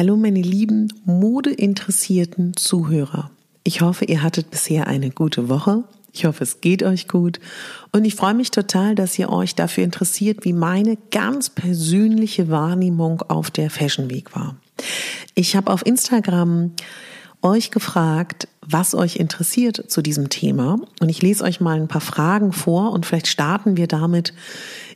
Hallo meine lieben modeinteressierten Zuhörer. Ich hoffe, ihr hattet bisher eine gute Woche. Ich hoffe, es geht euch gut. Und ich freue mich total, dass ihr euch dafür interessiert, wie meine ganz persönliche Wahrnehmung auf der Fashion Week war. Ich habe auf Instagram euch gefragt, was euch interessiert zu diesem Thema. Und ich lese euch mal ein paar Fragen vor und vielleicht starten wir damit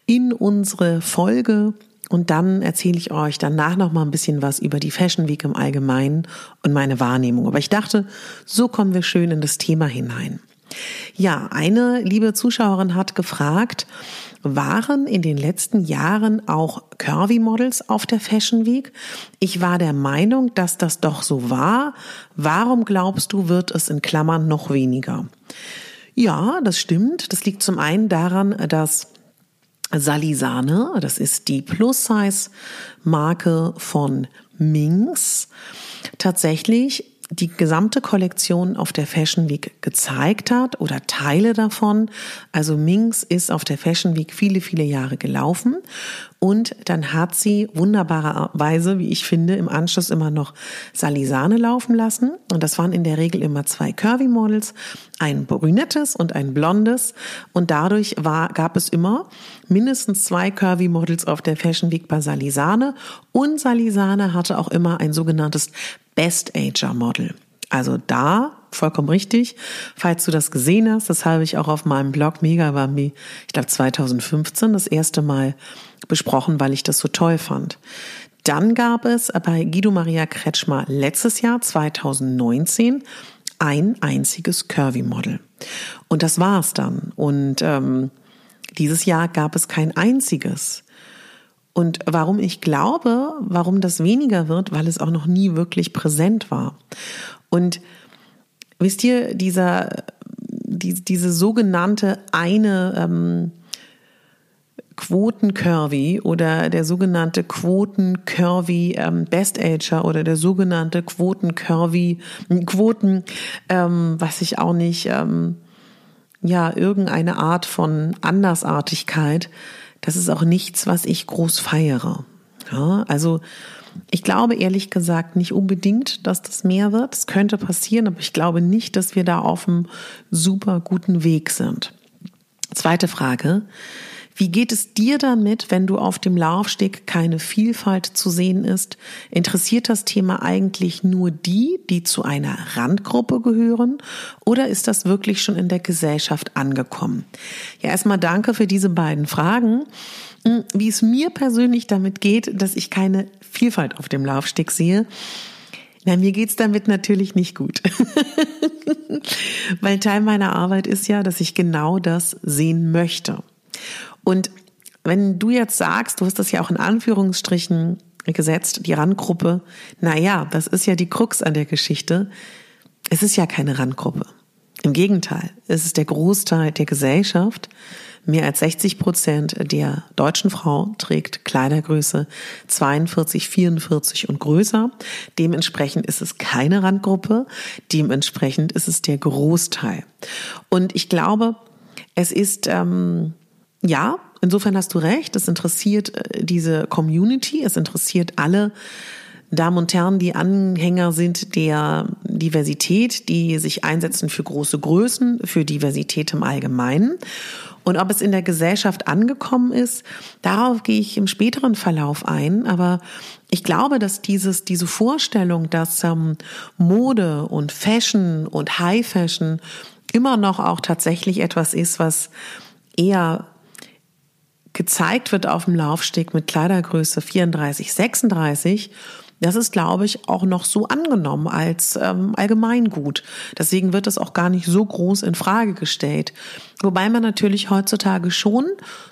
in unsere Folge und dann erzähle ich euch danach noch mal ein bisschen was über die Fashion Week im Allgemeinen und meine Wahrnehmung. Aber ich dachte, so kommen wir schön in das Thema hinein. Ja, eine liebe Zuschauerin hat gefragt, waren in den letzten Jahren auch Curvy Models auf der Fashion Week? Ich war der Meinung, dass das doch so war. Warum glaubst du, wird es in Klammern noch weniger? Ja, das stimmt. Das liegt zum einen daran, dass Salisane, das ist die Plus-Size-Marke von Minx, tatsächlich die gesamte Kollektion auf der Fashion Week gezeigt hat oder Teile davon. Also Minx ist auf der Fashion Week viele, viele Jahre gelaufen und dann hat sie wunderbarerweise, wie ich finde, im Anschluss immer noch Salisane laufen lassen. Und das waren in der Regel immer zwei Curvy Models, ein brünettes und ein blondes. Und dadurch war, gab es immer mindestens zwei Curvy Models auf der Fashion Week bei Salisane. Und Salisane hatte auch immer ein sogenanntes Best Ager Model. Also da vollkommen richtig. Falls du das gesehen hast, das habe ich auch auf meinem Blog Mega Bambi, ich glaube 2015 das erste Mal besprochen, weil ich das so toll fand. Dann gab es bei Guido Maria Kretschmer letztes Jahr 2019 ein einziges Curvy Model. Und das war's dann. Und ähm, dieses Jahr gab es kein einziges. Und warum ich glaube, warum das weniger wird, weil es auch noch nie wirklich präsent war. Und wisst ihr, dieser, die, diese sogenannte eine ähm, Quoten-Curvy oder der sogenannte Quoten-Curvy ähm, Best Ager oder der sogenannte Quoten-Curvy Quoten, ähm, was ich auch nicht, ähm, ja, irgendeine Art von Andersartigkeit das ist auch nichts, was ich groß feiere. Ja, also ich glaube ehrlich gesagt nicht unbedingt, dass das mehr wird. Es könnte passieren, aber ich glaube nicht, dass wir da auf einem super guten Weg sind. Zweite Frage. Wie geht es dir damit, wenn du auf dem Laufsteg keine Vielfalt zu sehen ist? Interessiert das Thema eigentlich nur die, die zu einer Randgruppe gehören? Oder ist das wirklich schon in der Gesellschaft angekommen? Ja, erstmal danke für diese beiden Fragen. Hm, wie es mir persönlich damit geht, dass ich keine Vielfalt auf dem Laufsteg sehe, na, mir geht's damit natürlich nicht gut. Weil Teil meiner Arbeit ist ja, dass ich genau das sehen möchte. Und wenn du jetzt sagst, du hast das ja auch in Anführungsstrichen gesetzt, die Randgruppe, na ja, das ist ja die Krux an der Geschichte. Es ist ja keine Randgruppe. Im Gegenteil, es ist der Großteil der Gesellschaft. Mehr als 60 Prozent der deutschen Frau trägt Kleidergröße 42, 44 und größer. Dementsprechend ist es keine Randgruppe. Dementsprechend ist es der Großteil. Und ich glaube, Es ist, ähm, ja, insofern hast du recht, es interessiert äh, diese Community, es interessiert alle Damen und Herren, die Anhänger sind der Diversität, die sich einsetzen für große Größen, für Diversität im Allgemeinen. Und ob es in der Gesellschaft angekommen ist, darauf gehe ich im späteren Verlauf ein. Aber ich glaube, dass dieses, diese Vorstellung, dass ähm, Mode und Fashion und High Fashion immer noch auch tatsächlich etwas ist, was eher gezeigt wird auf dem Laufsteg mit Kleidergröße 34, 36 das ist, glaube ich, auch noch so angenommen als ähm, Allgemeingut. Deswegen wird es auch gar nicht so groß in Frage gestellt. Wobei man natürlich heutzutage schon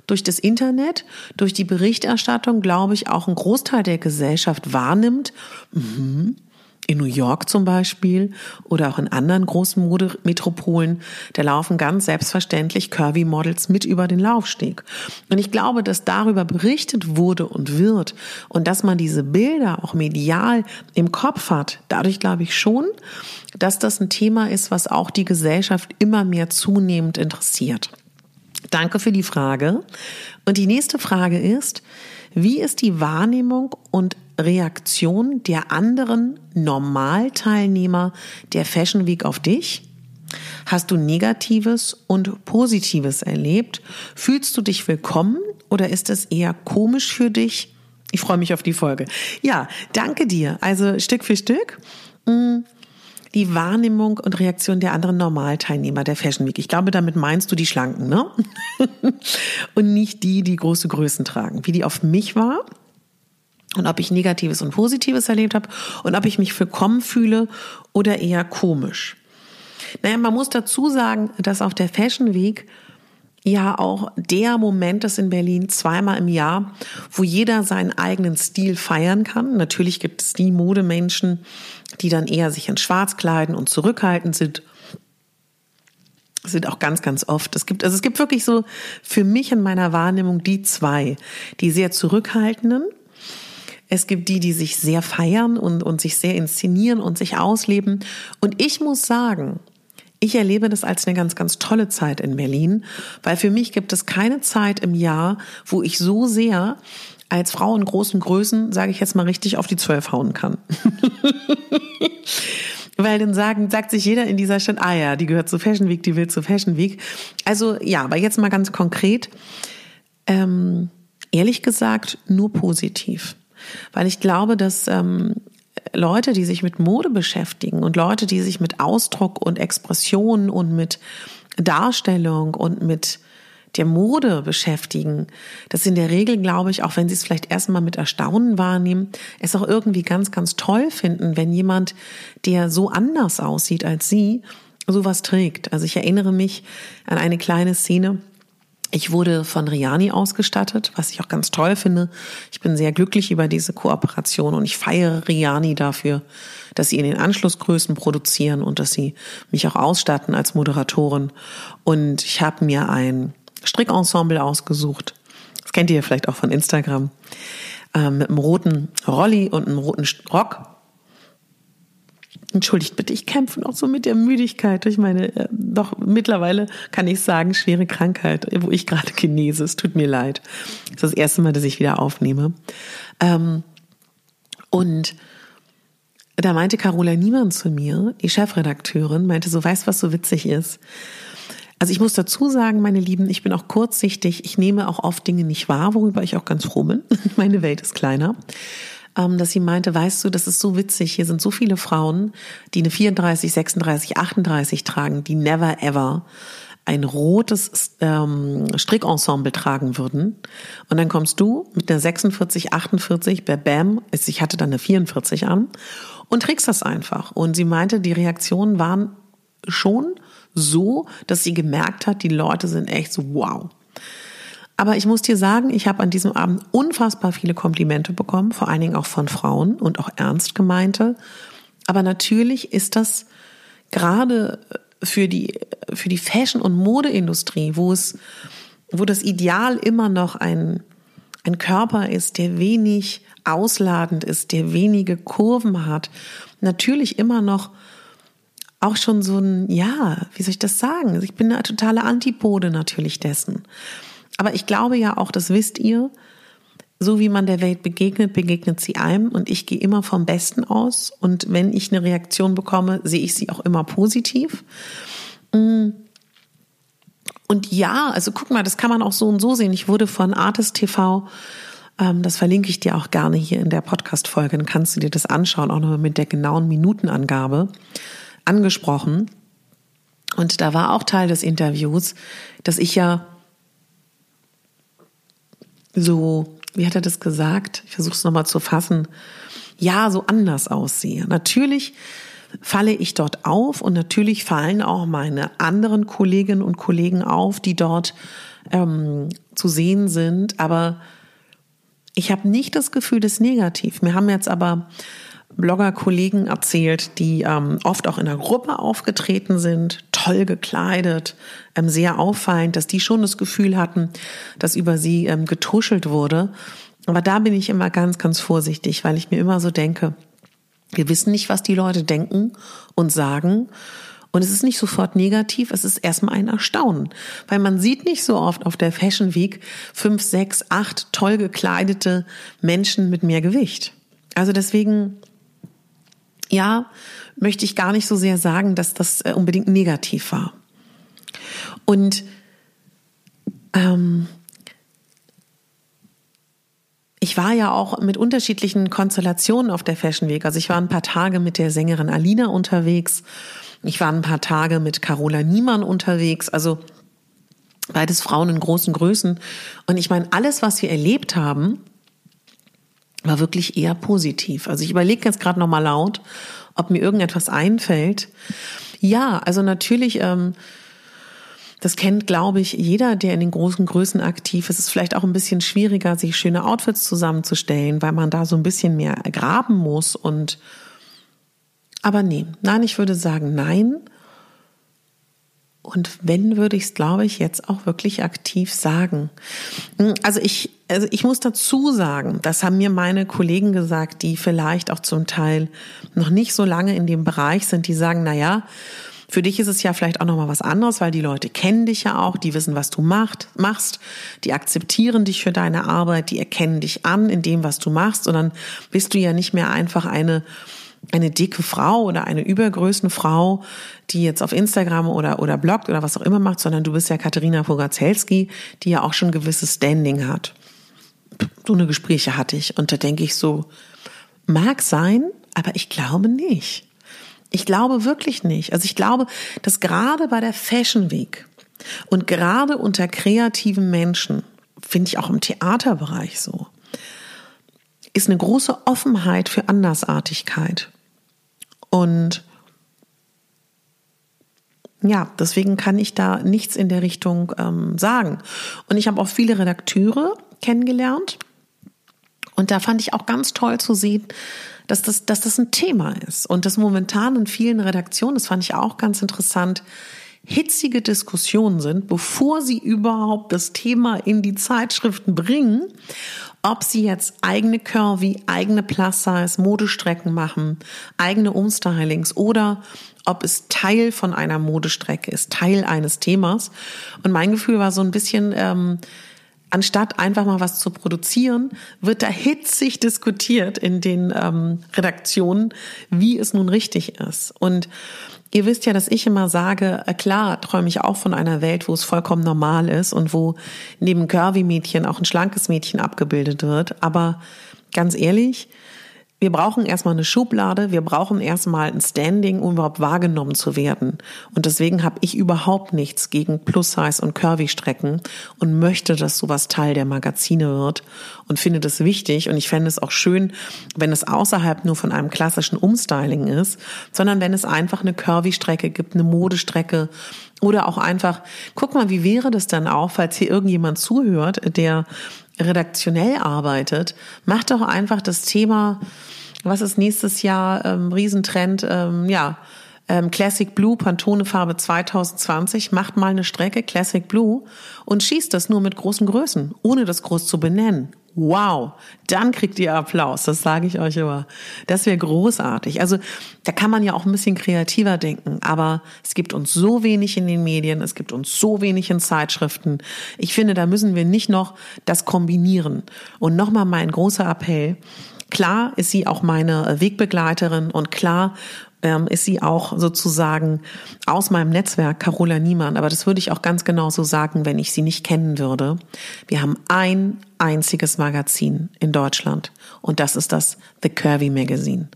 durch das Internet, durch die Berichterstattung, glaube ich, auch einen Großteil der Gesellschaft wahrnimmt. Mhm in New York zum Beispiel oder auch in anderen großen Modemetropolen, da laufen ganz selbstverständlich Curvy-Models mit über den Laufsteg. Und ich glaube, dass darüber berichtet wurde und wird und dass man diese Bilder auch medial im Kopf hat, dadurch glaube ich schon, dass das ein Thema ist, was auch die Gesellschaft immer mehr zunehmend interessiert. Danke für die Frage. Und die nächste Frage ist, wie ist die Wahrnehmung und Reaktion der anderen Normalteilnehmer der Fashion Week auf dich? Hast du Negatives und Positives erlebt? Fühlst du dich willkommen oder ist es eher komisch für dich? Ich freue mich auf die Folge. Ja, danke dir. Also Stück für Stück. Mm, die Wahrnehmung und Reaktion der anderen Normalteilnehmer der Fashion Week. Ich glaube, damit meinst du die Schlanken, ne? und nicht die, die große Größen tragen. Wie die auf mich war und ob ich Negatives und Positives erlebt habe und ob ich mich willkommen fühle oder eher komisch. Naja, man muss dazu sagen, dass auf der Fashion Week ja auch der Moment ist in Berlin zweimal im Jahr, wo jeder seinen eigenen Stil feiern kann. Natürlich gibt es die Modemenschen, die dann eher sich in Schwarz kleiden und zurückhaltend sind. Das sind auch ganz, ganz oft. Es gibt, also es gibt wirklich so für mich in meiner Wahrnehmung die zwei, die sehr zurückhaltenden. Es gibt die, die sich sehr feiern und, und sich sehr inszenieren und sich ausleben. Und ich muss sagen, ich erlebe das als eine ganz, ganz tolle Zeit in Berlin, weil für mich gibt es keine Zeit im Jahr, wo ich so sehr als Frau in großen Größen, sage ich jetzt mal richtig, auf die Zwölf hauen kann. Weil dann sagen, sagt sich jeder in dieser Stadt, ah ja, die gehört zu Fashion Week, die will zu Fashion Week. Also ja, aber jetzt mal ganz konkret. Ähm, ehrlich gesagt, nur positiv. Weil ich glaube, dass ähm, Leute, die sich mit Mode beschäftigen und Leute, die sich mit Ausdruck und Expression und mit Darstellung und mit der Mode beschäftigen, das in der Regel, glaube ich, auch wenn sie es vielleicht erstmal mit Erstaunen wahrnehmen, es auch irgendwie ganz, ganz toll finden, wenn jemand, der so anders aussieht als sie, sowas trägt. Also ich erinnere mich an eine kleine Szene, ich wurde von Riani ausgestattet, was ich auch ganz toll finde. Ich bin sehr glücklich über diese Kooperation und ich feiere Riani dafür, dass sie in den Anschlussgrößen produzieren und dass sie mich auch ausstatten als Moderatorin. Und ich habe mir ein Strickensemble ausgesucht. Das kennt ihr vielleicht auch von Instagram. Äh, mit einem roten Rolli und einem roten Rock Entschuldigt bitte, ich kämpfe noch so mit der Müdigkeit durch meine, äh, doch mittlerweile kann ich sagen, schwere Krankheit, wo ich gerade genese. Es tut mir leid. Das ist das erste Mal, dass ich wieder aufnehme. Ähm, und da meinte Carola Niemann zu mir, die Chefredakteurin, meinte so, weißt was so witzig ist? Also ich muss dazu sagen, meine Lieben, ich bin auch kurzsichtig. Ich nehme auch oft Dinge nicht wahr, worüber ich auch ganz froh bin. Meine Welt ist kleiner. Ähm, dass sie meinte, weißt du, das ist so witzig, hier sind so viele Frauen, die eine 34, 36, 38 tragen, die never ever ein rotes ähm, Strickensemble tragen würden. Und dann kommst du mit einer 46, 48, bam, ich hatte dann eine 44 an und trägst das einfach. Und sie meinte, die Reaktionen waren schon so, dass sie gemerkt hat, die Leute sind echt so, wow. Aber ich muss dir sagen, ich habe an diesem Abend unfassbar viele Komplimente bekommen, vor allen Dingen auch von Frauen und auch ernst gemeinte. Aber natürlich ist das gerade für die, für die Fashion- und Modeindustrie, wo es, wo das Ideal immer noch ein, ein Körper ist, der wenig ausladend ist, der wenige Kurven hat, natürlich immer noch auch schon so ein, ja, wie soll ich das sagen? Ich bin eine totale Antipode natürlich dessen. Aber ich glaube ja auch, das wisst ihr, so wie man der Welt begegnet, begegnet sie einem und ich gehe immer vom Besten aus und wenn ich eine Reaktion bekomme, sehe ich sie auch immer positiv. Mm. Und ja, also guck mal, das kann man auch so und so sehen. Ich wurde von Artist TV, ähm, das verlinke ich dir auch gerne hier in der Podcast-Folge, dann kannst du dir das anschauen, auch nochmal mit der genauen Minutenangabe angesprochen. Und da war auch Teil des Interviews, dass ich ja so wie hat er das gesagt? Ich versuche es nochmal zu fassen. Ja, so anders aussehe. Natürlich falle ich dort auf und natürlich fallen auch meine anderen Kolleginnen und Kollegen auf, die dort ähm, zu sehen sind. Aber ich habe nicht das Gefühl des Negativ. Mir haben jetzt aber Blogger-Kollegen erzählt, die ähm, oft auch in der Gruppe aufgetreten sind, toll gekleidet, ähm, sehr auffallend, dass die schon das Gefühl hatten, dass über sie ähm, getuschelt wurde. Aber da bin ich immer ganz, ganz vorsichtig, weil ich mir immer so denke, wir wissen nicht, was die Leute denken und sagen. Und es ist nicht sofort negativ, es ist erstmal ein Erstaunen. Weil man sieht nicht so oft auf der Fashion Week fünf, sechs, acht toll gekleidete Menschen mit mehr Gewicht. Also deswegen ja, möchte ich gar nicht so sehr sagen, dass das äh, unbedingt negativ war. Und ähm, ich war ja auch mit unterschiedlichen Konstellationen auf der Fashion Week. Also ich war ein paar Tage mit der Sängerin Alina unterwegs. Ich war ein paar Tage mit Carola Niemann unterwegs. Also beides Frauen in großen Größen. Und ich meine, alles, was wir erlebt haben, war wirklich eher positiv. Also ich überlege jetzt gerade noch mal laut, ob mir irgendetwas einfällt. Ja, also natürlich, ähm, das kennt, glaube ich, jeder, der in den großen Größen aktiv ist. Es ist vielleicht auch ein bisschen schwieriger, sich schöne Outfits zusammenzustellen, weil man da so ein bisschen mehr graben muss und aber nee, nein, ich würde sagen nein. Und wenn, würde ich es, glaube ich, jetzt auch wirklich aktiv sagen. Hm, also ich, also ich muss dazu sagen, das haben mir meine Kollegen gesagt, die vielleicht auch zum Teil noch nicht so lange in dem Bereich sind, die sagen, na ja, für dich ist es ja vielleicht auch noch mal was anderes, weil die Leute kennen dich ja auch, die wissen, was du macht, machst, die akzeptieren dich für deine Arbeit, die erkennen dich an in dem, was du machst und dann bist du ja nicht mehr einfach eine eine dicke Frau oder eine Übergrößenfrau, die jetzt auf Instagram oder, oder bloggt oder was auch immer macht, sondern du bist ja Katharina Pogacelski, die ja auch schon gewisses Standing hat. So eine Gespräche hatte ich und da denke ich so, mag sein, aber ich glaube nicht. Ich glaube wirklich nicht. Also ich glaube, dass gerade bei der Fashion Week und gerade unter kreativen Menschen, finde ich auch im Theaterbereich so, ist eine große Offenheit für Andersartigkeit. Und ja, deswegen kann ich da nichts in der Richtung ähm, sagen. Und ich habe auch viele Redakteure kennengelernt. Und da fand ich auch ganz toll zu sehen, dass das, dass das ein Thema ist. Und das momentan in vielen Redaktionen, das fand ich auch ganz interessant, hitzige Diskussionen sind, bevor sie überhaupt das Thema in die Zeitschriften bringen ob sie jetzt eigene Curvy, eigene Plus-Size, Modestrecken machen, eigene Umstylings oder ob es Teil von einer Modestrecke ist, Teil eines Themas. Und mein Gefühl war so ein bisschen, ähm, anstatt einfach mal was zu produzieren, wird da hitzig diskutiert in den ähm, Redaktionen, wie es nun richtig ist. Und Ihr wisst ja, dass ich immer sage, äh, klar träume ich auch von einer Welt, wo es vollkommen normal ist und wo neben Curvy-Mädchen auch ein schlankes Mädchen abgebildet wird. Aber ganz ehrlich, wir brauchen erstmal eine Schublade, wir brauchen erstmal ein Standing, um überhaupt wahrgenommen zu werden. Und deswegen habe ich überhaupt nichts gegen Plus-Size und Curvy-Strecken und möchte, dass sowas Teil der Magazine wird und finde das wichtig. Und ich fände es auch schön, wenn es außerhalb nur von einem klassischen Umstyling ist, sondern wenn es einfach eine Curvy-Strecke gibt, eine Modestrecke oder auch einfach, guck mal, wie wäre das dann auch, falls hier irgendjemand zuhört, der redaktionell arbeitet, macht doch einfach das Thema, was ist nächstes Jahr ähm, Riesentrend, ähm, ja, ähm, Classic Blue, Pantone Farbe 2020, macht mal eine Strecke Classic Blue und schießt das nur mit großen Größen, ohne das groß zu benennen, Wow, dann kriegt ihr Applaus, das sage ich euch immer. Das wäre großartig. Also da kann man ja auch ein bisschen kreativer denken, aber es gibt uns so wenig in den Medien, es gibt uns so wenig in Zeitschriften. Ich finde, da müssen wir nicht noch das kombinieren. Und nochmal mein großer Appell. Klar ist sie auch meine Wegbegleiterin und klar ähm, ist sie auch sozusagen aus meinem Netzwerk Carola Niemann. Aber das würde ich auch ganz genau so sagen, wenn ich sie nicht kennen würde. Wir haben ein einziges Magazin in Deutschland und das ist das The Curvy Magazine.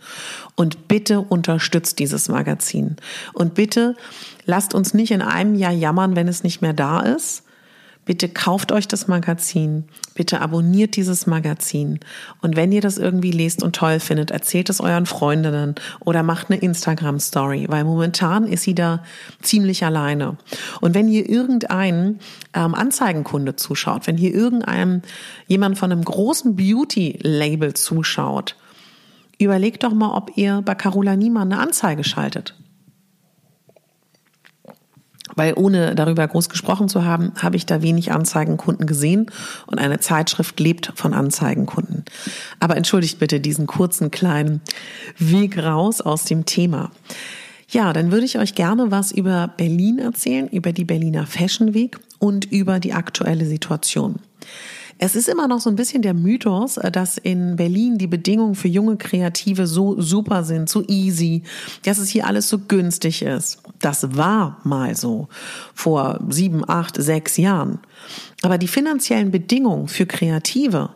Und bitte unterstützt dieses Magazin. Und bitte lasst uns nicht in einem Jahr jammern, wenn es nicht mehr da ist, Bitte kauft euch das Magazin. Bitte abonniert dieses Magazin. Und wenn ihr das irgendwie lest und toll findet, erzählt es euren Freundinnen oder macht eine Instagram-Story, weil momentan ist sie da ziemlich alleine. Und wenn hier irgendein ähm, Anzeigenkunde zuschaut, wenn hier irgendeinem jemand von einem großen Beauty-Label zuschaut, überlegt doch mal, ob ihr bei Carola Niemann eine Anzeige schaltet. Weil ohne darüber groß gesprochen zu haben, habe ich da wenig Anzeigenkunden gesehen und eine Zeitschrift lebt von Anzeigenkunden. Aber entschuldigt bitte diesen kurzen kleinen Weg raus aus dem Thema. Ja, dann würde ich euch gerne was über Berlin erzählen, über die Berliner Fashion Week und über die aktuelle Situation. Es ist immer noch so ein bisschen der Mythos, äh, dass in Berlin die Bedingungen für junge Kreative so super sind, so easy, dass es hier alles so günstig ist. Das war mal so vor sieben, acht, sechs Jahren. Aber die finanziellen Bedingungen für Kreative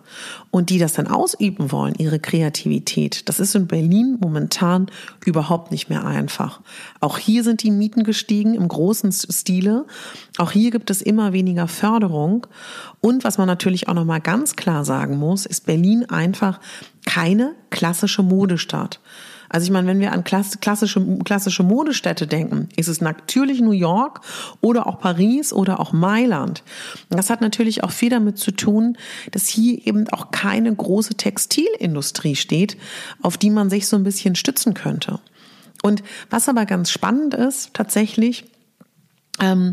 und die das dann ausüben wollen, ihre Kreativität, das ist in Berlin momentan überhaupt nicht mehr einfach. Auch hier sind die Mieten gestiegen im großen Stile. Auch hier gibt es immer weniger Förderung. Und was man natürlich auch nochmal ganz klar sagen muss, ist Berlin einfach keine klassische Modestadt. Also ich meine, wenn wir an klassische, klassische Modestädte denken, ist es natürlich New York oder auch Paris oder auch Mailand. Das hat natürlich auch viel damit zu tun, dass hier eben auch keine große Textilindustrie steht, auf die man sich so ein bisschen stützen könnte. Und was aber ganz spannend ist, tatsächlich, ähm,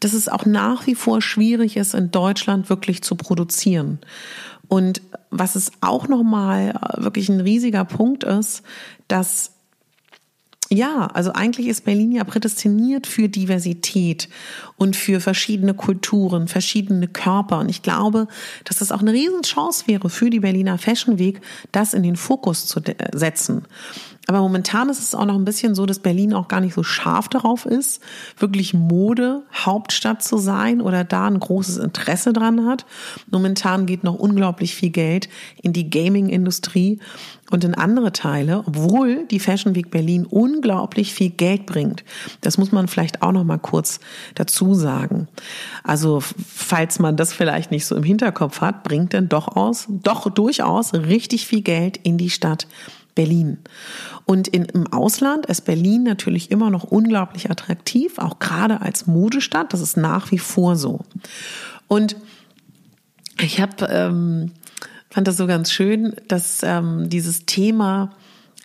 dass es auch nach wie vor schwierig ist, in Deutschland wirklich zu produzieren. Und was es auch nochmal äh, wirklich ein riesiger Punkt ist, dass ja, also eigentlich ist Berlin ja prädestiniert für Diversität und für verschiedene Kulturen, verschiedene Körper. Und ich glaube, dass das auch eine Riesenchance wäre für die Berliner Fashion Week, das in den Fokus zu setzen. Aber momentan ist es auch noch ein bisschen so, dass Berlin auch gar nicht so scharf darauf ist, wirklich Mode Hauptstadt zu sein oder da ein großes Interesse dran hat. Momentan geht noch unglaublich viel Geld in die Gaming-Industrie und in andere Teile, obwohl die Fashion Week Berlin unglaublich viel Geld bringt. Das muss man vielleicht auch noch mal kurz dazu sagen. Also, falls man das vielleicht nicht so im Hinterkopf hat, bringt denn doch aus, doch durchaus richtig viel Geld in die Stadt Berlin. Und in, im Ausland ist Berlin natürlich immer noch unglaublich attraktiv, auch gerade als Modestadt. Das ist nach wie vor so. Und ich habe ähm, fand das so ganz schön, dass ähm, dieses Thema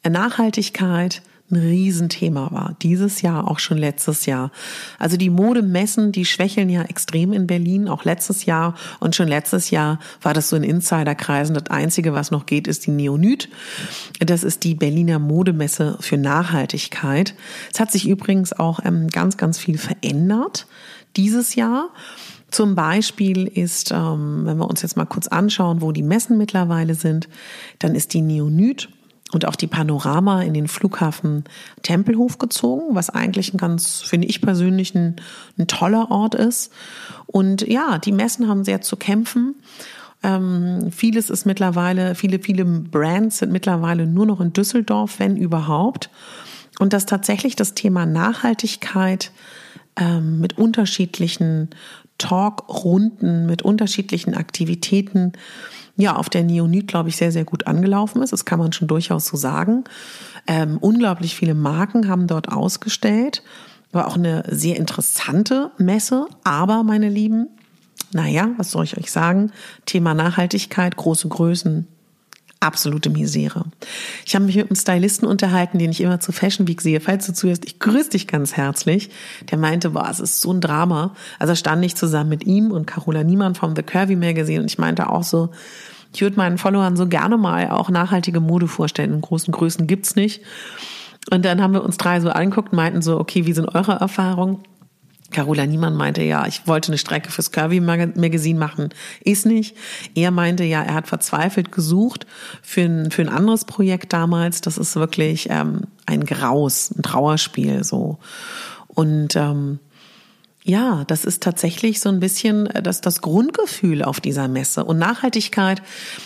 Nachhaltigkeit ein Riesenthema war. Dieses Jahr, auch schon letztes Jahr. Also die Modemessen, die schwächeln ja extrem in Berlin, auch letztes Jahr. Und schon letztes Jahr war das so in Insiderkreisen. Das Einzige, was noch geht, ist die Neonyd. Das ist die Berliner Modemesse für Nachhaltigkeit. Es hat sich übrigens auch ähm, ganz, ganz viel verändert dieses Jahr. Zum Beispiel ist, ähm, wenn wir uns jetzt mal kurz anschauen, wo die Messen mittlerweile sind, dann ist die Neonyd und auch die Panorama in den Flughafen Tempelhof gezogen, was eigentlich ein ganz, finde ich persönlich, ein, ein toller Ort ist. Und ja, die Messen haben sehr zu kämpfen. Ähm, vieles ist mittlerweile, viele, viele Brands sind mittlerweile nur noch in Düsseldorf, wenn überhaupt. Und dass tatsächlich das Thema Nachhaltigkeit ähm, mit unterschiedlichen Talkrunden, mit unterschiedlichen Aktivitäten ja auf der Neonit, glaube ich, sehr, sehr gut angelaufen ist. Das kann man schon durchaus so sagen. Ähm, unglaublich viele Marken haben dort ausgestellt. War auch eine sehr interessante Messe. Aber, meine Lieben, naja, was soll ich euch sagen? Thema Nachhaltigkeit, große Größen, absolute Misere. Ich habe mich mit einem Stylisten unterhalten, den ich immer zu Fashion Week sehe. Falls du zuhörst, ich grüße dich ganz herzlich. Der meinte, boah, es ist so ein Drama. Also stand ich zusammen mit ihm und Carola Niemann vom The Curvy Magazine und ich meinte auch so, Ich würde meinen Followern so gerne mal auch nachhaltige Mode vorstellen. In großen Größen gibt's nicht. Und dann haben wir uns drei so angeguckt, meinten so, okay, wie sind eure Erfahrungen? Carola Niemann meinte, ja, ich wollte eine Strecke fürs Curvy Magazine machen. Ist nicht. Er meinte, ja, er hat verzweifelt gesucht für ein, für ein anderes Projekt damals. Das ist wirklich ähm, ein Graus, ein Trauerspiel so. Und ähm, ja, das ist tatsächlich so ein bisschen äh, das, das Grundgefühl auf dieser Messe. Und Nachhaltigkeit,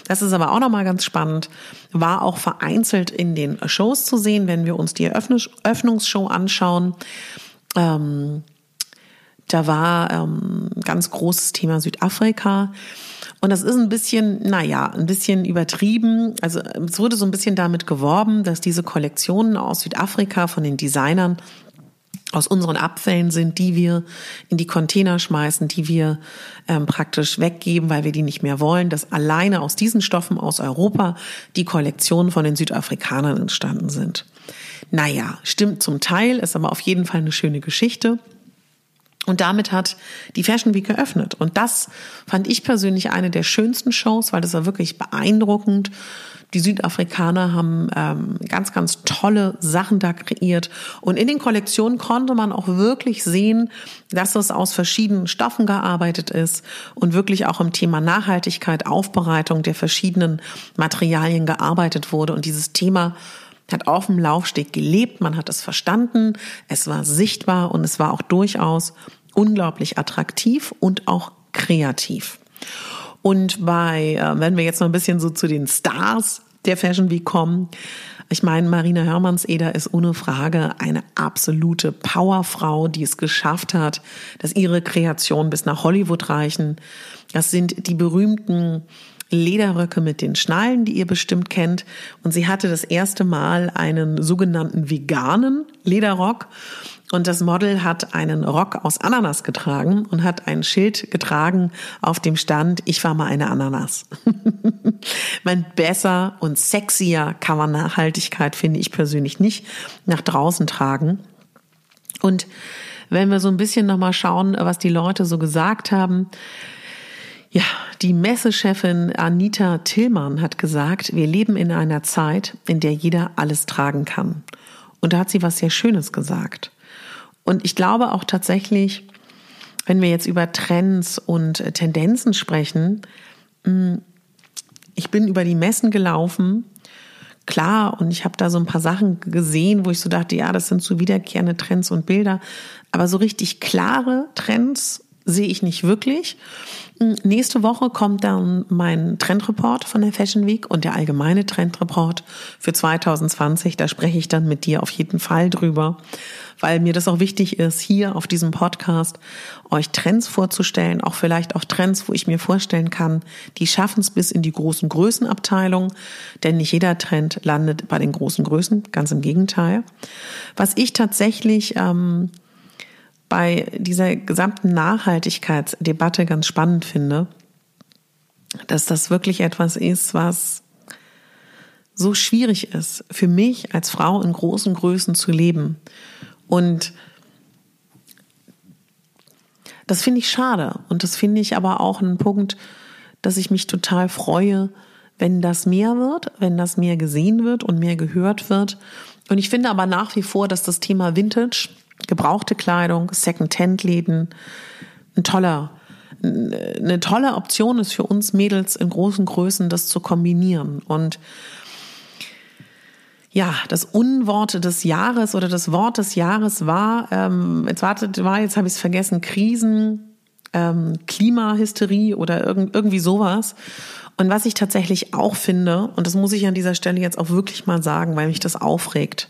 das ist aber auch nochmal ganz spannend, war auch vereinzelt in den Shows zu sehen, wenn wir uns die Eröffnungsshow anschauen. Ähm, da war ähm, ganz großes Thema Südafrika. Und das ist ein bisschen, naja, ein bisschen übertrieben. Also es wurde so ein bisschen damit geworben, dass diese Kollektionen aus Südafrika von den Designern aus unseren Abfällen sind, die wir in die Container schmeißen, die wir ähm, praktisch weggeben, weil wir die nicht mehr wollen, dass alleine aus diesen Stoffen aus Europa die Kollektionen von den Südafrikanern entstanden sind. Naja, stimmt zum Teil, ist aber auf jeden Fall eine schöne Geschichte. Und damit hat die Fashion Week geöffnet. Und das fand ich persönlich eine der schönsten Shows, weil das war wirklich beeindruckend. Die Südafrikaner haben ähm, ganz, ganz tolle Sachen da kreiert. Und in den Kollektionen konnte man auch wirklich sehen, dass es aus verschiedenen Stoffen gearbeitet ist und wirklich auch im Thema Nachhaltigkeit, Aufbereitung der verschiedenen Materialien gearbeitet wurde. Und dieses Thema hat auf dem Laufsteg gelebt, man hat es verstanden, es war sichtbar und es war auch durchaus unglaublich attraktiv und auch kreativ. Und bei, äh, wenn wir jetzt noch ein bisschen so zu den Stars der Fashion Week kommen, ich meine, Marina Hörmannseder ist ohne Frage eine absolute Powerfrau, die es geschafft hat, dass ihre Kreationen bis nach Hollywood reichen. Das sind die berühmten Lederröcke mit den Schnallen, die ihr bestimmt kennt. Und sie hatte das erste Mal einen sogenannten veganen Lederrock. Und das Model hat einen Rock aus Ananas getragen und hat ein Schild getragen, auf dem stand, ich war mal eine Ananas. man besser und sexier kann man Nachhaltigkeit, finde ich persönlich nicht, nach draußen tragen. Und wenn wir so ein bisschen nochmal schauen, was die Leute so gesagt haben, ja, die Messechefin Anita Tillmann hat gesagt, wir leben in einer Zeit, in der jeder alles tragen kann. Und da hat sie was sehr Schönes gesagt. Und ich glaube auch tatsächlich, wenn wir jetzt über Trends und Tendenzen sprechen, hm, ich bin über die Messen gelaufen, klar, und ich habe da so ein paar Sachen gesehen, wo ich so dachte, ja, das sind so wiederkehrende Trends und Bilder, aber so richtig klare Trends sehe ich nicht wirklich. Hm, nächste Woche kommt dann mein Trendreport von der Fashion Week und der allgemeine Trendreport für 2020. Da spreche ich dann mit dir auf jeden Fall drüber, weil mir das auch wichtig ist, hier auf diesem Podcast euch Trends vorzustellen, auch vielleicht auch Trends, wo ich mir vorstellen kann, die schaffen es bis in die großen Größenabteilung, denn nicht jeder Trend landet bei den großen Größen, ganz im Gegenteil. Was ich tatsächlich ähm, bei dieser gesamten Nachhaltigkeitsdebatte ganz spannend finde, dass das wirklich etwas ist, was so schwierig ist, für mich als Frau in großen Größen zu leben. Und das finde ich schade. Und das finde ich aber auch einen Punkt, dass ich mich total freue, wenn das mehr wird, wenn das mehr gesehen wird und mehr gehört wird. Und ich finde aber nach wie vor, dass das Thema Vintage gebrauchte Kleidung, Second-Hand-Läden, ein toller, eine tolle Option ist für uns Mädels in großen Größen, das zu kombinieren. Und ja, das Unwort des Jahres oder das Wort des Jahres war, ähm, jetzt wartet, war, jetzt habe ich es vergessen, Krisen, ähm, Klimahysterie oder irgend, irgendwie sowas. Und was ich tatsächlich auch finde, und das muss ich an dieser Stelle jetzt auch wirklich mal sagen, weil mich das aufregt,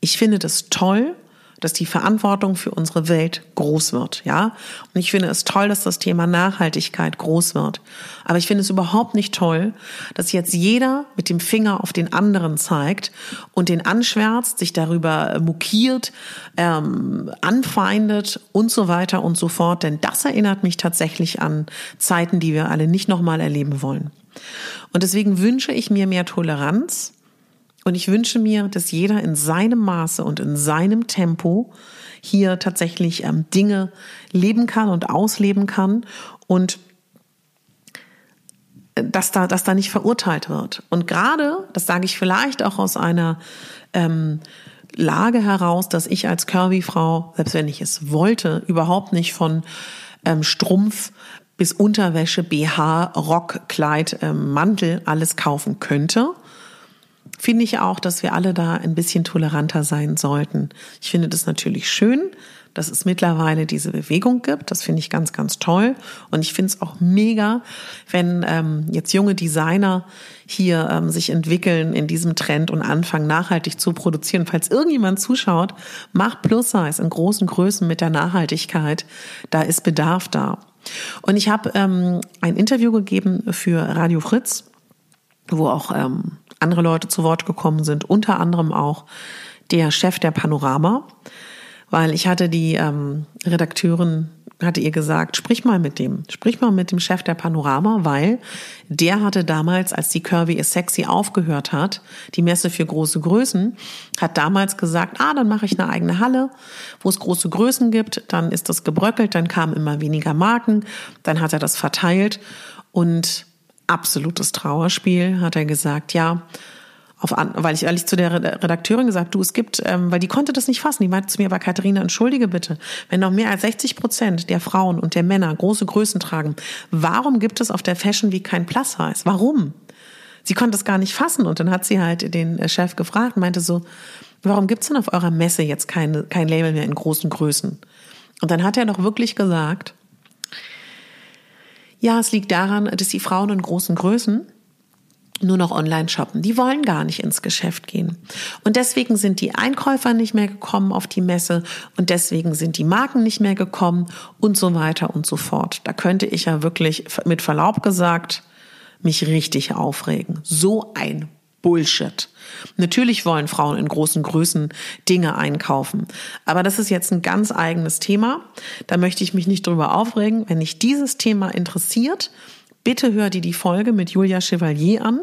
ich finde das toll, dass die Verantwortung für unsere Welt groß wird, ja. Und ich finde es toll, dass das Thema Nachhaltigkeit groß wird. Aber ich finde es überhaupt nicht toll, dass jetzt jeder mit dem Finger auf den anderen zeigt und den anschwärzt, sich darüber mokiert, ähm, anfeindet und so weiter und so fort. Denn das erinnert mich tatsächlich an Zeiten, die wir alle nicht nochmal erleben wollen. Und deswegen wünsche ich mir mehr Toleranz und ich wünsche mir, dass jeder in seinem Maße und in seinem Tempo hier tatsächlich ähm, Dinge leben kann und ausleben kann. Und dass da, dass da nicht verurteilt wird. Und gerade, das sage ich vielleicht auch aus einer ähm, Lage heraus, dass ich als Curvy-Frau, selbst wenn ich es wollte, überhaupt nicht von ähm, Strumpf bis Unterwäsche, BH, Rock, Kleid, ähm, Mantel alles kaufen könnte, finde ich auch, dass wir alle da ein bisschen toleranter sein sollten. Ich finde das natürlich schön, dass es mittlerweile diese Bewegung gibt. Das finde ich ganz, ganz toll. Und ich finde es auch mega, wenn ähm, jetzt junge Designer hier ähm, sich entwickeln in diesem Trend und anfangen, nachhaltig zu produzieren. Falls irgendjemand zuschaut, macht Plus Size in großen Größen mit der Nachhaltigkeit. Da ist Bedarf da. Und ich habe ähm, ein Interview gegeben für Radio Fritz, wo auch ähm, andere Leute zu Wort gekommen sind, unter anderem auch der Chef der Panorama, weil ich hatte die ähm, Redakteurin hatte ihr gesagt, sprich mal mit dem, sprich mal mit dem Chef der Panorama, weil der hatte damals, als die Curvy is Sexy aufgehört hat, die Messe für große Größen, hat damals gesagt, ah, dann mache ich eine eigene Halle, wo es große Größen gibt, dann ist das gebröckelt, dann kamen immer weniger Marken, dann hat er das verteilt und absolutes Trauerspiel, hat er gesagt, ja, auf an, weil ich ehrlich zu der Redakteurin gesagt, du, es gibt, ähm, weil die konnte das nicht fassen. Die meinte zu mir, aber Katharina, entschuldige bitte, wenn noch mehr als 60 Prozent der Frauen und der Männer große Größen tragen, warum gibt es auf der Fashion Week kein Plus Size? Warum? Sie konnte es gar nicht fassen und dann hat sie halt den äh, Chef gefragt und meinte so, warum gibt's denn auf eurer Messe jetzt keine, kein Label mehr in großen Größen? Und dann hat er doch wirklich gesagt, ja, es liegt daran, dass die Frauen in großen Größen nur noch online shoppen. Die wollen gar nicht ins Geschäft gehen. Und deswegen sind die Einkäufer nicht mehr gekommen auf die Messe und deswegen sind die Marken nicht mehr gekommen und so weiter und so fort. Da könnte ich ja wirklich mit Verlaub gesagt mich richtig aufregen. So ein Bullshit. Natürlich wollen Frauen in großen Größen Dinge einkaufen. Aber das ist jetzt ein ganz eigenes Thema. Da möchte ich mich nicht drüber aufregen. Wenn dich dieses Thema interessiert, Bitte hör dir die Folge mit Julia Chevalier an,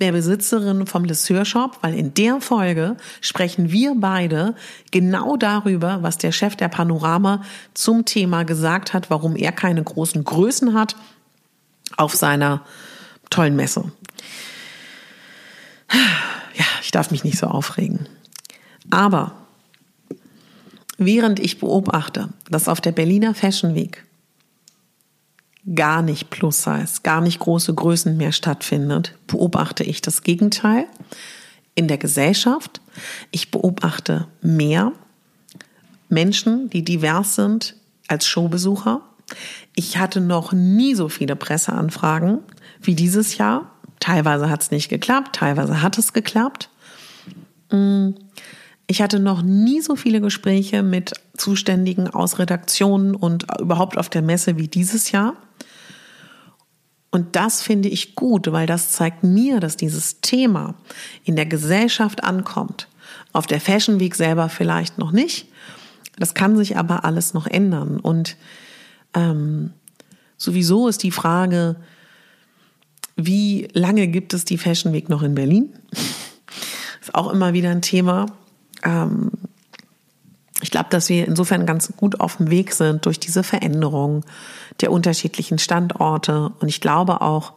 der Besitzerin vom Lesseur Shop, weil in der Folge sprechen wir beide genau darüber, was der Chef der Panorama zum Thema gesagt hat, warum er keine großen Größen hat auf seiner tollen Messe. Ja, ich darf mich nicht so aufregen. Aber während ich beobachte, dass auf der Berliner Fashion Week gar nicht Plus Size, gar nicht große Größen mehr stattfindet, beobachte ich das Gegenteil in der Gesellschaft. Ich beobachte mehr Menschen, die divers sind als Showbesucher. Ich hatte noch nie so viele Presseanfragen wie dieses Jahr. Teilweise hat es nicht geklappt, teilweise hat es geklappt. Mm, ich hatte noch nie so viele Gespräche mit Zuständigen aus Redaktionen und überhaupt auf der Messe wie dieses Jahr. Und das finde ich gut, weil das zeigt mir, dass dieses Thema in der Gesellschaft ankommt. Auf der Fashion Week selber vielleicht noch nicht. Das kann sich aber alles noch ändern. Und ähm, sowieso ist die Frage, wie lange gibt es die Fashion Week noch in Berlin? ist auch immer wieder ein Thema. Ähm, ich glaube, dass wir insofern ganz gut auf dem Weg sind durch diese Veränderung der unterschiedlichen Standorte. Und ich glaube auch,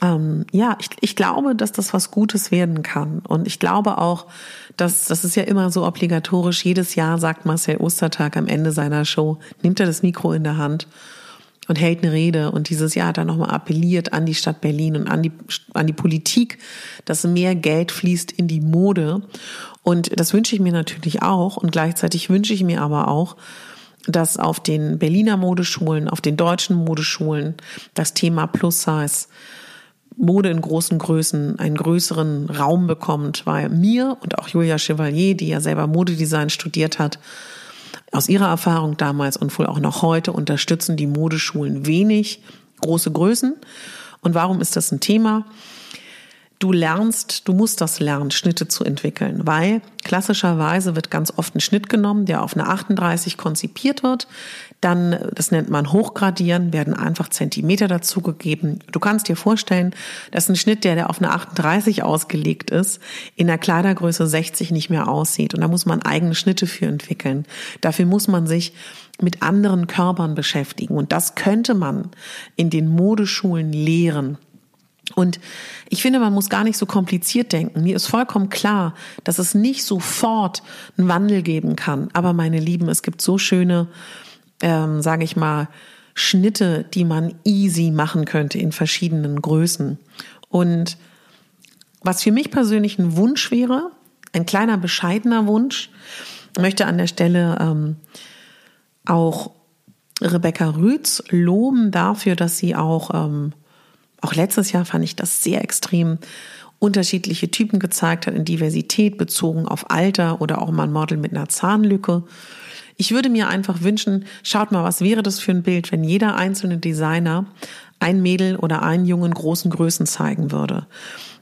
ähm, ja, ich, ich glaube, dass das was Gutes werden kann. Und ich glaube auch, dass das ist ja immer so obligatorisch. Jedes Jahr sagt Marcel Ostertag am Ende seiner Show, nimmt er das Mikro in der Hand und hält eine Rede. Und dieses Jahr hat er nochmal appelliert an die Stadt Berlin und an die, an die Politik, dass mehr Geld fließt in die Mode. Und das wünsche ich mir natürlich auch. Und gleichzeitig wünsche ich mir aber auch, dass auf den Berliner Modeschulen, auf den deutschen Modeschulen das Thema Plus Size Mode in großen Größen einen größeren Raum bekommt, weil mir und auch Julia Chevalier, die ja selber Modedesign studiert hat, aus ihrer Erfahrung damals und wohl auch noch heute unterstützen die Modeschulen wenig große Größen. Und warum ist das ein Thema? Du lernst, du musst das lernen, Schnitte zu entwickeln, weil klassischerweise wird ganz oft ein Schnitt genommen, der auf eine 38 konzipiert wird. Dann, das nennt man Hochgradieren, werden einfach Zentimeter dazugegeben. Du kannst dir vorstellen, dass ein Schnitt, der, der auf eine 38 ausgelegt ist, in der Kleidergröße 60 nicht mehr aussieht. Und da muss man eigene Schnitte für entwickeln. Dafür muss man sich mit anderen Körpern beschäftigen. Und das könnte man in den Modeschulen lehren. Und ich finde, man muss gar nicht so kompliziert denken. Mir ist vollkommen klar, dass es nicht sofort einen Wandel geben kann. Aber meine Lieben, es gibt so schöne, ähm, sage ich mal, Schnitte, die man easy machen könnte in verschiedenen Größen. Und was für mich persönlich ein Wunsch wäre, ein kleiner bescheidener Wunsch, möchte an der Stelle ähm, auch Rebecca Rütz loben dafür, dass sie auch ähm, auch letztes Jahr fand ich das sehr extrem unterschiedliche Typen gezeigt hat in Diversität bezogen auf Alter oder auch mal ein Model mit einer Zahnlücke. Ich würde mir einfach wünschen, schaut mal, was wäre das für ein Bild, wenn jeder einzelne Designer ein Mädel oder einen jungen großen Größen zeigen würde.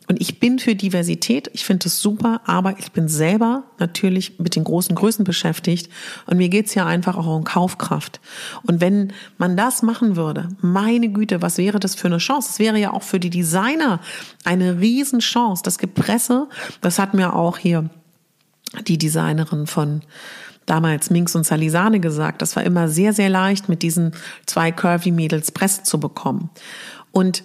Und ich bin für Diversität, ich finde es super, aber ich bin selber natürlich mit den großen Größen beschäftigt und mir geht's ja einfach auch um Kaufkraft. Und wenn man das machen würde, meine Güte, was wäre das für eine Chance? Es wäre ja auch für die Designer eine Riesenchance. Das Gepresse, das hat mir auch hier die Designerin von damals Minx und Salisane gesagt. Das war immer sehr, sehr leicht, mit diesen zwei Curvy Mädels Presse zu bekommen. Und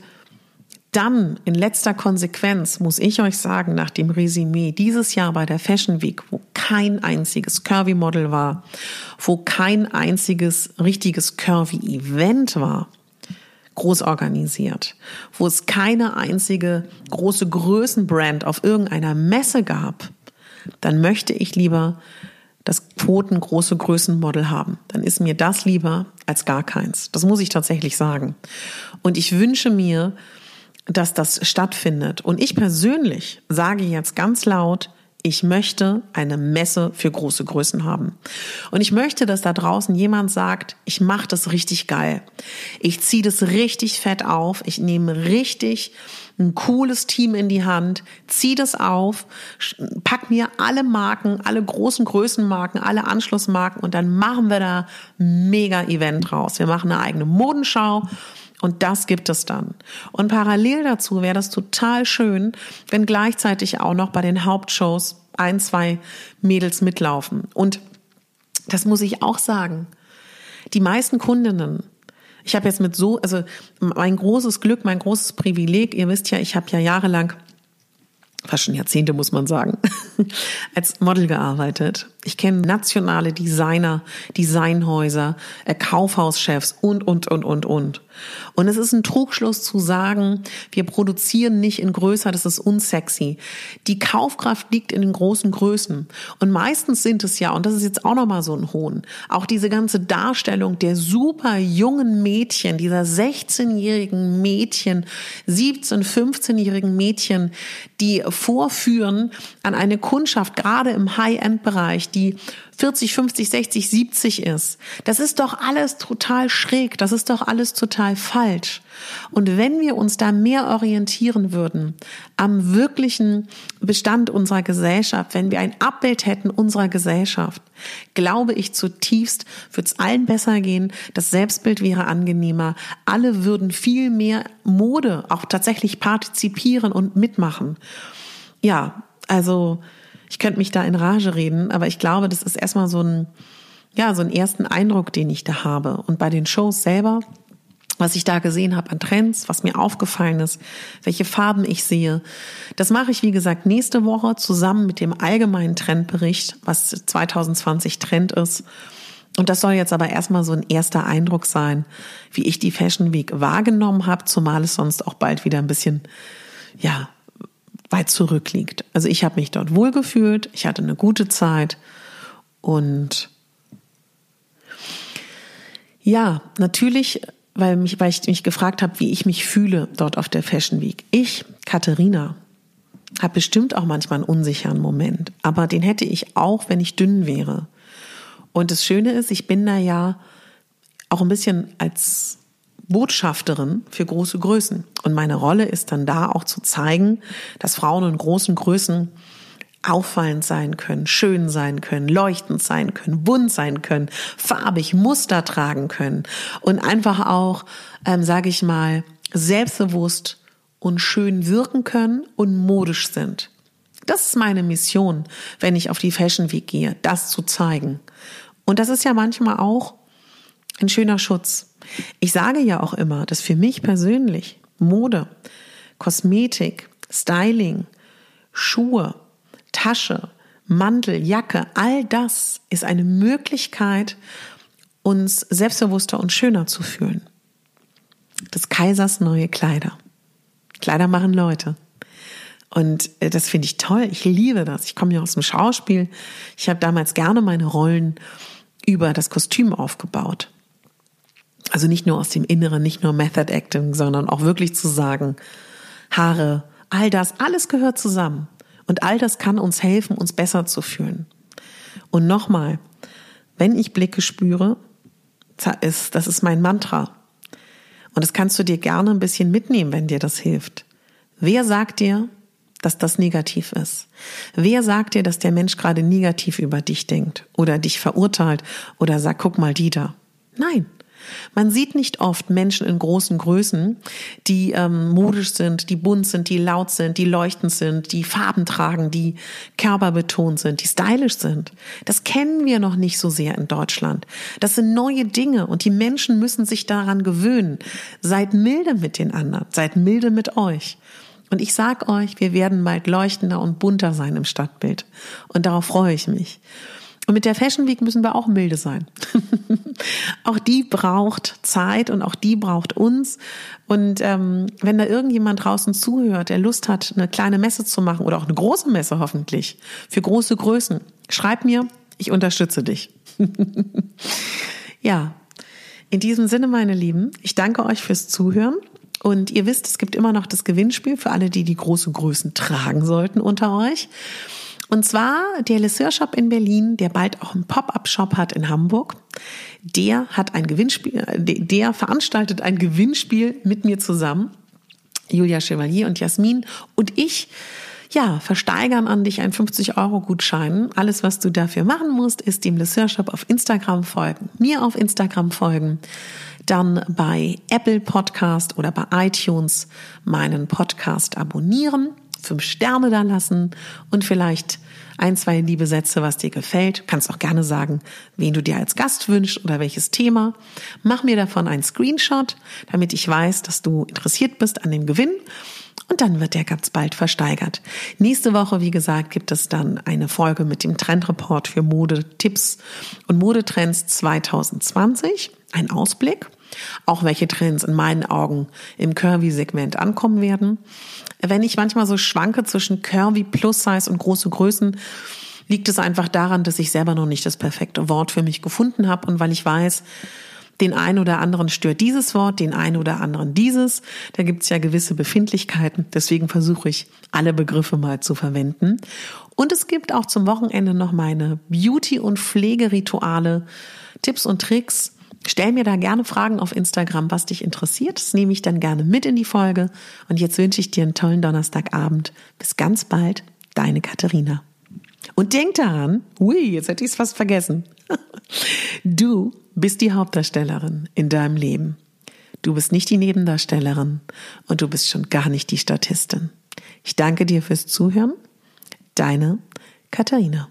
dann in letzter Konsequenz muss ich euch sagen, nach dem Resümee dieses Jahr bei der Fashion Week, wo kein einziges Curvy Model war, wo kein einziges richtiges Curvy Event war, groß organisiert, wo es keine einzige große Größenbrand auf irgendeiner Messe gab, dann möchte ich lieber das Quoten große Größenmodel haben. Dann ist mir das lieber als gar keins. Das muss ich tatsächlich sagen. Und ich wünsche mir, dass das stattfindet. Und ich persönlich sage jetzt ganz laut, ich möchte eine Messe für große Größen haben. Und ich möchte, dass da draußen jemand sagt, ich mache das richtig geil. Ich ziehe das richtig fett auf. Ich nehme richtig ein cooles Team in die Hand, ziehe das auf, pack mir alle Marken, alle großen Größenmarken, alle Anschlussmarken und dann machen wir da mega Event raus. Wir machen eine eigene Modenschau und das gibt es dann. Und parallel dazu wäre das total schön, wenn gleichzeitig auch noch bei den Hauptshows ein, zwei Mädels mitlaufen. Und das muss ich auch sagen. Die meisten Kundinnen, ich habe jetzt mit so, also mein großes Glück, mein großes Privileg, ihr wisst ja, ich habe ja jahrelang fast schon Jahrzehnte muss man sagen, als Model gearbeitet. Ich kenne nationale Designer, Designhäuser, äh, Kaufhauschefs und, und, und, und, und. Und es ist ein Trugschluss zu sagen, wir produzieren nicht in größer, das ist unsexy. Die Kaufkraft liegt in den großen Größen. Und meistens sind es ja, und das ist jetzt auch nochmal so ein Hohn, auch diese ganze Darstellung der super jungen Mädchen, dieser 16-jährigen Mädchen, 17-, 15-jährigen Mädchen, die vorführen an eine Kundschaft, gerade im High-End-Bereich, die 40, 50, 60, 70 ist. Das ist doch alles total schräg, das ist doch alles total falsch. Und wenn wir uns da mehr orientieren würden am wirklichen Bestand unserer Gesellschaft, wenn wir ein Abbild hätten unserer Gesellschaft, glaube ich zutiefst, würde es allen besser gehen, das Selbstbild wäre angenehmer, alle würden viel mehr Mode auch tatsächlich partizipieren und mitmachen. Ja, also ich könnte mich da in Rage reden, aber ich glaube, das ist erstmal so ein, ja, so einen ersten Eindruck, den ich da habe. Und bei den Shows selber, was ich da gesehen habe an Trends, was mir aufgefallen ist, welche Farben ich sehe. Das mache ich, wie gesagt, nächste Woche zusammen mit dem allgemeinen Trendbericht, was 2020 Trend ist. Und das soll jetzt aber erstmal so ein erster Eindruck sein, wie ich die Fashion Week wahrgenommen habe, zumal es sonst auch bald wieder ein bisschen, ja, weit zurückliegt. Also ich habe mich dort wohlgefühlt, ich hatte eine gute Zeit und ja, natürlich, weil, mich, weil ich mich gefragt habe, wie ich mich fühle dort auf der Fashion Week. Ich, Katharina, habe bestimmt auch manchmal einen unsicheren Moment, aber den hätte ich auch, wenn ich dünn wäre. Und das Schöne ist, ich bin da ja auch ein bisschen als Botschafterin für große Größen. Und meine Rolle ist dann da auch zu zeigen, dass Frauen in großen Größen auffallend sein können, schön sein können, leuchtend sein können, bunt sein können, farbig Muster tragen können und einfach auch, ähm, sage ich mal, selbstbewusst und schön wirken können und modisch sind. Das ist meine Mission, wenn ich auf die Fashion Week gehe, das zu zeigen. Und das ist ja manchmal auch ein schöner Schutz. Ich sage ja auch immer, dass für mich persönlich Mode Kosmetik, Styling, Schuhe, Tasche, Mantel, Jacke, all das ist eine Möglichkeit, uns selbstbewusster und schöner zu fühlen. Des Kaisers neue Kleider. Kleider machen Leute. Und äh, das finde ich toll. Ich liebe das. Ich komme ja aus dem Schauspiel. Ich habe damals gerne meine Rollen über das Kostüm aufgebaut. Also nicht nur aus dem Inneren, nicht nur Method Acting, sondern auch wirklich zu sagen, Haare, all das, alles gehört zusammen. Und all das kann uns helfen, uns besser zu fühlen. Und nochmal, wenn ich Blicke spüre, das ist mein Mantra. Und das kannst du dir gerne ein bisschen mitnehmen, wenn dir das hilft. Wer sagt dir, dass das negativ ist? Wer sagt dir, dass der Mensch gerade negativ über dich denkt oder dich verurteilt oder sagt, guck mal die da? Nein, man sieht nicht oft Menschen in großen Größen, die ähm, modisch sind, die bunt sind, die laut sind, die leuchtend sind, die Farben tragen, die körperbetont sind, die stylisch sind. Das kennen wir noch nicht so sehr in Deutschland. Das sind neue Dinge und die Menschen müssen sich daran gewöhnen. Seid milde mit den anderen, seid milde mit euch. Und ich sag euch, wir werden bald leuchtender und bunter sein im Stadtbild. Und darauf freue ich mich. Und mit der Fashion Week müssen wir auch milde sein. auch die braucht Zeit und auch die braucht uns. Und ähm, wenn da irgendjemand draußen zuhört, der Lust hat, eine kleine Messe zu machen oder auch eine große Messe hoffentlich für große Größen, schreib mir, ich unterstütze dich. ja, in diesem Sinne, meine Lieben, ich danke euch fürs Zuhören. Und ihr wisst, es gibt immer noch das Gewinnspiel für alle, die die große Größen tragen sollten unter euch. Und zwar der Lesseur Shop in Berlin, der bald auch einen Pop-up-Shop hat in Hamburg. Der hat ein Gewinnspiel, der veranstaltet ein Gewinnspiel mit mir zusammen. Julia Chevalier und Jasmin und ich ja, versteigern an dich einen 50 Euro Gutschein. Alles, was du dafür machen musst, ist dem Lesseur Shop auf Instagram folgen, mir auf Instagram folgen, dann bei Apple Podcast oder bei iTunes meinen Podcast abonnieren fünf Sterne da lassen und vielleicht ein, zwei liebe Sätze, was dir gefällt. Kannst auch gerne sagen, wen du dir als Gast wünschst oder welches Thema. Mach mir davon einen Screenshot, damit ich weiß, dass du interessiert bist an dem Gewinn. Und dann wird der ganz bald versteigert. Nächste Woche, wie gesagt, gibt es dann eine Folge mit dem Trendreport für Modetipps und Modetrends 2020. Ein Ausblick. Auch welche Trends in meinen Augen im Curvy-Segment ankommen werden. Wenn ich manchmal so schwanke zwischen Curvy, Plus-Size und große Größen, liegt es einfach daran, dass ich selber noch nicht das perfekte Wort für mich gefunden habe und weil ich weiß, den einen oder anderen stört dieses Wort, den einen oder anderen dieses. Da gibt es ja gewisse Befindlichkeiten. Deswegen versuche ich, alle Begriffe mal zu verwenden. Und es gibt auch zum Wochenende noch meine Beauty- und Pflegerituale, Tipps und Tricks, Stell mir da gerne Fragen auf Instagram, was dich interessiert. Das nehme ich dann gerne mit in die Folge. Und jetzt wünsche ich dir einen tollen Donnerstagabend. Bis ganz bald, deine Katharina. Und denk daran, ui, jetzt hätte ich es fast vergessen. Du bist die Hauptdarstellerin in deinem Leben. Du bist nicht die Nebendarstellerin und du bist schon gar nicht die Statistin. Ich danke dir fürs Zuhören. Deine Katharina.